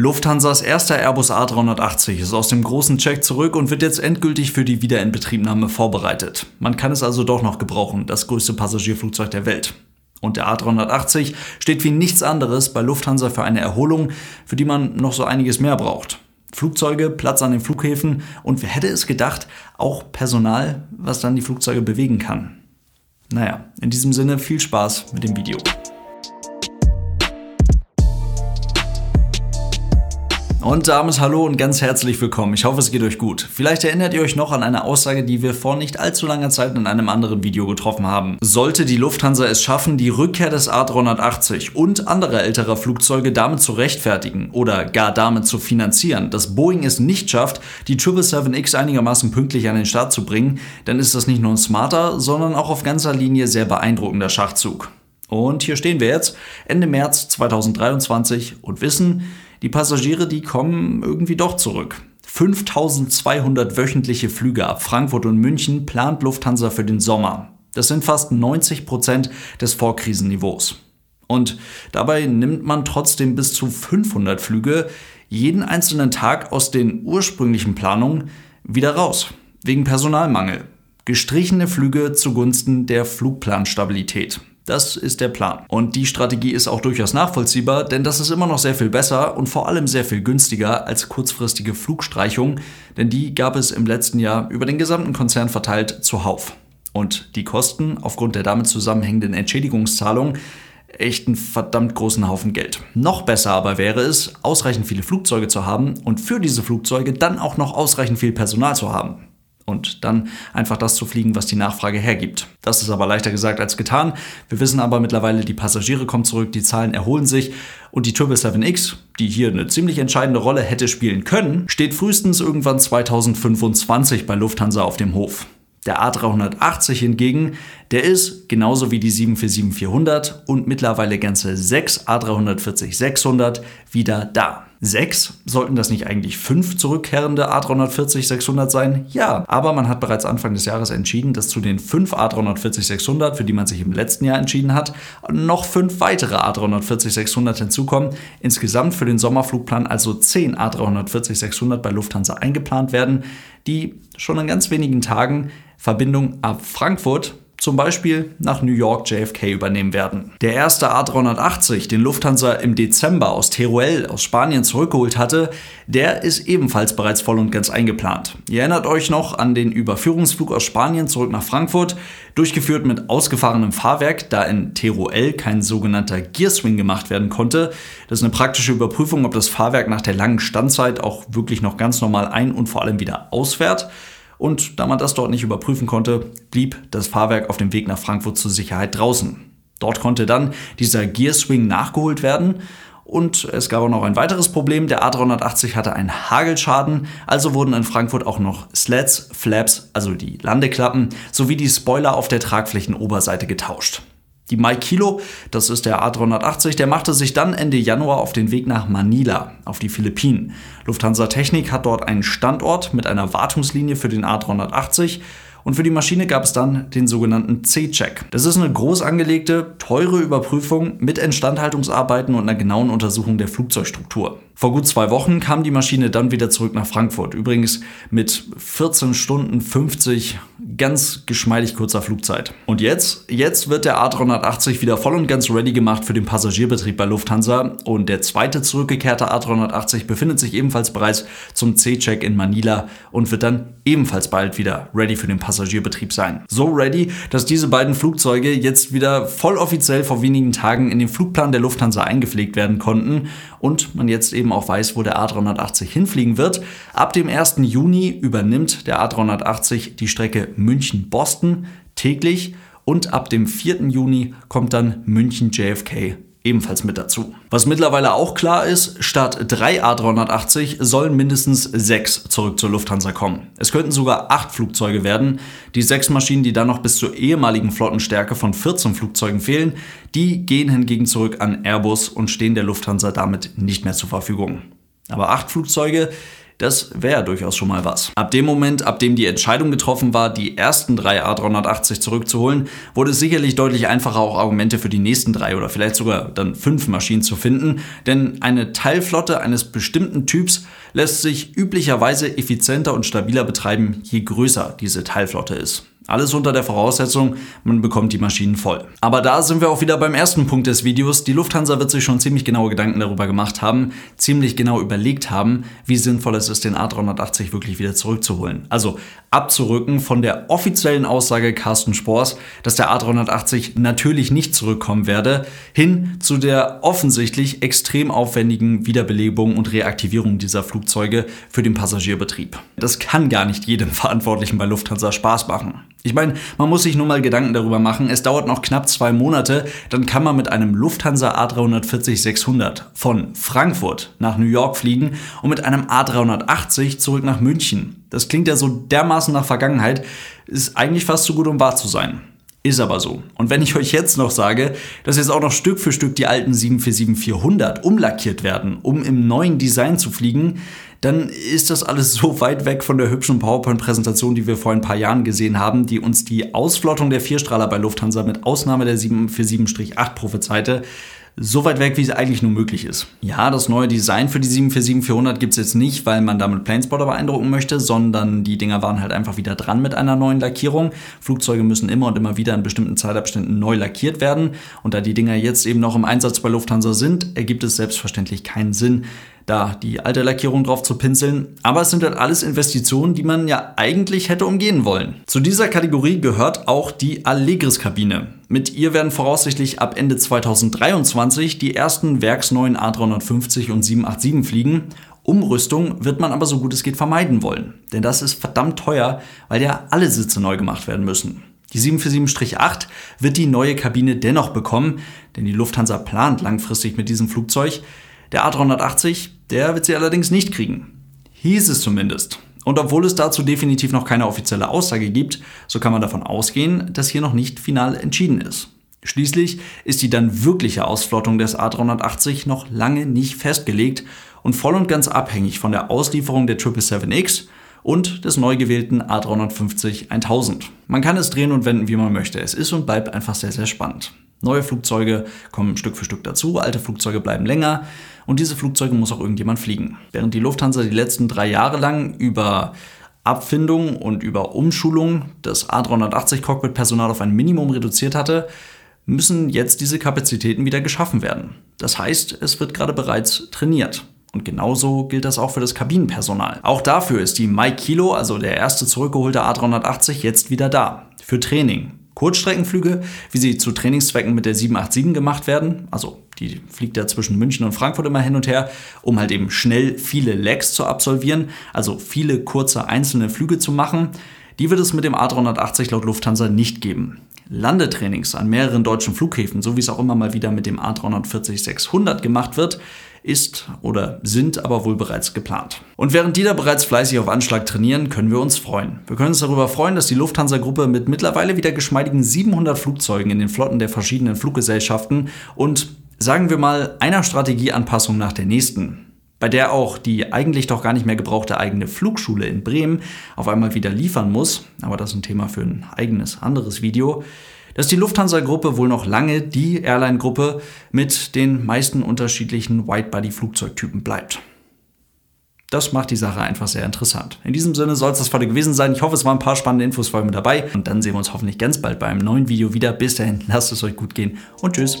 Lufthansas erster Airbus A380 ist aus dem großen Check zurück und wird jetzt endgültig für die Wiederinbetriebnahme vorbereitet. Man kann es also doch noch gebrauchen, das größte Passagierflugzeug der Welt. Und der A380 steht wie nichts anderes bei Lufthansa für eine Erholung, für die man noch so einiges mehr braucht. Flugzeuge, Platz an den Flughäfen und wer hätte es gedacht, auch Personal, was dann die Flugzeuge bewegen kann. Naja, in diesem Sinne viel Spaß mit dem Video. Und damit hallo und ganz herzlich willkommen. Ich hoffe, es geht euch gut. Vielleicht erinnert ihr euch noch an eine Aussage, die wir vor nicht allzu langer Zeit in einem anderen Video getroffen haben. Sollte die Lufthansa es schaffen, die Rückkehr des A380 und anderer älterer Flugzeuge damit zu rechtfertigen oder gar damit zu finanzieren, dass Boeing es nicht schafft, die 777X einigermaßen pünktlich an den Start zu bringen, dann ist das nicht nur ein smarter, sondern auch auf ganzer Linie sehr beeindruckender Schachzug. Und hier stehen wir jetzt, Ende März 2023 und wissen, die Passagiere, die kommen irgendwie doch zurück. 5200 wöchentliche Flüge ab Frankfurt und München plant Lufthansa für den Sommer. Das sind fast 90 Prozent des Vorkrisenniveaus. Und dabei nimmt man trotzdem bis zu 500 Flüge jeden einzelnen Tag aus den ursprünglichen Planungen wieder raus. Wegen Personalmangel. Gestrichene Flüge zugunsten der Flugplanstabilität. Das ist der Plan. Und die Strategie ist auch durchaus nachvollziehbar, denn das ist immer noch sehr viel besser und vor allem sehr viel günstiger als kurzfristige Flugstreichung, denn die gab es im letzten Jahr über den gesamten Konzern verteilt zuhauf. Und die Kosten aufgrund der damit zusammenhängenden Entschädigungszahlung echt einen verdammt großen Haufen Geld. Noch besser aber wäre es, ausreichend viele Flugzeuge zu haben und für diese Flugzeuge dann auch noch ausreichend viel Personal zu haben und dann einfach das zu fliegen, was die Nachfrage hergibt. Das ist aber leichter gesagt als getan. Wir wissen aber mittlerweile, die Passagiere kommen zurück, die Zahlen erholen sich und die 777X, die hier eine ziemlich entscheidende Rolle hätte spielen können, steht frühestens irgendwann 2025 bei Lufthansa auf dem Hof. Der A380 hingegen, der ist genauso wie die 747-400 und mittlerweile ganze 6 A340-600 wieder da. Sechs? Sollten das nicht eigentlich fünf zurückkehrende A340-600 sein? Ja, aber man hat bereits Anfang des Jahres entschieden, dass zu den fünf A340-600, für die man sich im letzten Jahr entschieden hat, noch fünf weitere A340-600 hinzukommen. Insgesamt für den Sommerflugplan also zehn A340-600 bei Lufthansa eingeplant werden, die schon in ganz wenigen Tagen Verbindung ab Frankfurt zum Beispiel nach New York JFK übernehmen werden. Der erste A380, den Lufthansa im Dezember aus Teruel aus Spanien zurückgeholt hatte, der ist ebenfalls bereits voll und ganz eingeplant. Ihr erinnert euch noch an den Überführungsflug aus Spanien zurück nach Frankfurt, durchgeführt mit ausgefahrenem Fahrwerk, da in Teruel kein sogenannter Gearswing gemacht werden konnte. Das ist eine praktische Überprüfung, ob das Fahrwerk nach der langen Standzeit auch wirklich noch ganz normal ein- und vor allem wieder ausfährt. Und da man das dort nicht überprüfen konnte, blieb das Fahrwerk auf dem Weg nach Frankfurt zur Sicherheit draußen. Dort konnte dann dieser Gearswing nachgeholt werden und es gab auch noch ein weiteres Problem. Der A380 hatte einen Hagelschaden, also wurden in Frankfurt auch noch Slats, Flaps, also die Landeklappen, sowie die Spoiler auf der Tragflächenoberseite getauscht. Die Mike Kilo, das ist der A380, der machte sich dann Ende Januar auf den Weg nach Manila, auf die Philippinen. Lufthansa Technik hat dort einen Standort mit einer Wartungslinie für den A380 und für die Maschine gab es dann den sogenannten C-Check. Das ist eine groß angelegte, teure Überprüfung mit Instandhaltungsarbeiten und einer genauen Untersuchung der Flugzeugstruktur. Vor gut zwei Wochen kam die Maschine dann wieder zurück nach Frankfurt. Übrigens mit 14 Stunden 50 ganz geschmeidig kurzer Flugzeit. Und jetzt, jetzt wird der A380 wieder voll und ganz ready gemacht für den Passagierbetrieb bei Lufthansa. Und der zweite zurückgekehrte A380 befindet sich ebenfalls bereits zum C-Check in Manila und wird dann ebenfalls bald wieder ready für den Passagierbetrieb sein. So ready, dass diese beiden Flugzeuge jetzt wieder voll offiziell vor wenigen Tagen in den Flugplan der Lufthansa eingepflegt werden konnten und man jetzt eben auch weiß, wo der A380 hinfliegen wird. Ab dem 1. Juni übernimmt der A380 die Strecke München-Boston täglich und ab dem 4. Juni kommt dann München-JFK ebenfalls mit dazu. Was mittlerweile auch klar ist, statt drei A380 sollen mindestens sechs zurück zur Lufthansa kommen. Es könnten sogar acht Flugzeuge werden. Die sechs Maschinen, die dann noch bis zur ehemaligen Flottenstärke von 14 Flugzeugen fehlen, die gehen hingegen zurück an Airbus und stehen der Lufthansa damit nicht mehr zur Verfügung. Aber acht Flugzeuge Das wäre durchaus schon mal was. Ab dem Moment, ab dem die Entscheidung getroffen war, die ersten drei A380 zurückzuholen, wurde es sicherlich deutlich einfacher, auch Argumente für die nächsten drei oder vielleicht sogar dann fünf Maschinen zu finden, denn eine Teilflotte eines bestimmten Typs lässt sich üblicherweise effizienter und stabiler betreiben, je größer diese Teilflotte ist. Alles unter der Voraussetzung, man bekommt die Maschinen voll. Aber da sind wir auch wieder beim ersten Punkt des Videos. Die Lufthansa wird sich schon ziemlich genaue Gedanken darüber gemacht haben, ziemlich genau überlegt haben, wie sinnvoll es ist, den A380 wirklich wieder zurückzuholen. Also abzurücken von der offiziellen Aussage Carsten Spors, dass der A380 natürlich nicht zurückkommen werde, hin zu der offensichtlich extrem aufwendigen Wiederbelebung und Reaktivierung dieser Flugzeuge für den Passagierbetrieb. Das kann gar nicht jedem Verantwortlichen bei Lufthansa Spaß machen. Ich meine, man muss sich nur mal Gedanken darüber machen. Es dauert noch knapp zwei Monate, dann kann man mit einem Lufthansa A340-600 von Frankfurt nach New York fliegen und mit einem A380 zurück nach München. Das klingt ja so dermaßen nach Vergangenheit, ist eigentlich fast zu gut, um wahr zu sein. Ist aber so. Und wenn ich euch jetzt noch sage, dass jetzt auch noch Stück für Stück die alten 747-400 umlackiert werden, um im neuen Design zu fliegen, dann ist das alles so weit weg von der hübschen PowerPoint-Präsentation, die wir vor ein paar Jahren gesehen haben, die uns die Ausflottung der Vierstrahler bei Lufthansa mit Ausnahme der 747-8 prophezeite so weit weg, wie es eigentlich nur möglich ist. Ja, das neue Design für die 747-400 gibt es jetzt nicht, weil man damit Planespotter beeindrucken möchte, sondern die Dinger waren halt einfach wieder dran mit einer neuen Lackierung. Flugzeuge müssen immer und immer wieder in bestimmten Zeitabständen neu lackiert werden. Und da die Dinger jetzt eben noch im Einsatz bei Lufthansa sind, ergibt es selbstverständlich keinen Sinn, da die alte Lackierung drauf zu pinseln. Aber es sind halt alles Investitionen, die man ja eigentlich hätte umgehen wollen. Zu dieser Kategorie gehört auch die Allegris-Kabine. Mit ihr werden voraussichtlich ab Ende 2023 die ersten werksneuen A350 und 787 fliegen. Umrüstung wird man aber so gut es geht vermeiden wollen. Denn das ist verdammt teuer, weil ja alle Sitze neu gemacht werden müssen. Die 747-8 wird die neue Kabine dennoch bekommen, denn die Lufthansa plant langfristig mit diesem Flugzeug. Der A380, der wird sie allerdings nicht kriegen. Hieß es zumindest. Und obwohl es dazu definitiv noch keine offizielle Aussage gibt, so kann man davon ausgehen, dass hier noch nicht final entschieden ist. Schließlich ist die dann wirkliche Ausflottung des A380 noch lange nicht festgelegt und voll und ganz abhängig von der Auslieferung der 777X und des neu gewählten A350 1000. Man kann es drehen und wenden, wie man möchte. Es ist und bleibt einfach sehr, sehr spannend. Neue Flugzeuge kommen Stück für Stück dazu, alte Flugzeuge bleiben länger und diese Flugzeuge muss auch irgendjemand fliegen. Während die Lufthansa die letzten drei Jahre lang über Abfindung und über Umschulung das A380-Cockpit-Personal auf ein Minimum reduziert hatte, müssen jetzt diese Kapazitäten wieder geschaffen werden. Das heißt, es wird gerade bereits trainiert. Und genauso gilt das auch für das Kabinenpersonal. Auch dafür ist die Mike Kilo, also der erste zurückgeholte A380, jetzt wieder da. Für Training. Kurzstreckenflüge, wie sie zu Trainingszwecken mit der 787 gemacht werden, also die fliegt ja zwischen München und Frankfurt immer hin und her, um halt eben schnell viele Legs zu absolvieren, also viele kurze einzelne Flüge zu machen. Die wird es mit dem A380 laut Lufthansa nicht geben. Landetrainings an mehreren deutschen Flughäfen, so wie es auch immer mal wieder mit dem A340-600 gemacht wird, ist oder sind aber wohl bereits geplant. Und während die da bereits fleißig auf Anschlag trainieren, können wir uns freuen. Wir können uns darüber freuen, dass die Lufthansa-Gruppe mit mittlerweile wieder geschmeidigen 700 Flugzeugen in den Flotten der verschiedenen Fluggesellschaften und sagen wir mal einer Strategieanpassung nach der nächsten bei der auch die eigentlich doch gar nicht mehr gebrauchte eigene Flugschule in Bremen auf einmal wieder liefern muss, aber das ist ein Thema für ein eigenes anderes Video, dass die Lufthansa-Gruppe wohl noch lange die Airline-Gruppe mit den meisten unterschiedlichen Widebody-Flugzeugtypen bleibt. Das macht die Sache einfach sehr interessant. In diesem Sinne soll es das heute gewesen sein. Ich hoffe, es waren ein paar spannende Infos für euch mit dabei. Und dann sehen wir uns hoffentlich ganz bald bei einem neuen Video wieder. Bis dahin, lasst es euch gut gehen und tschüss.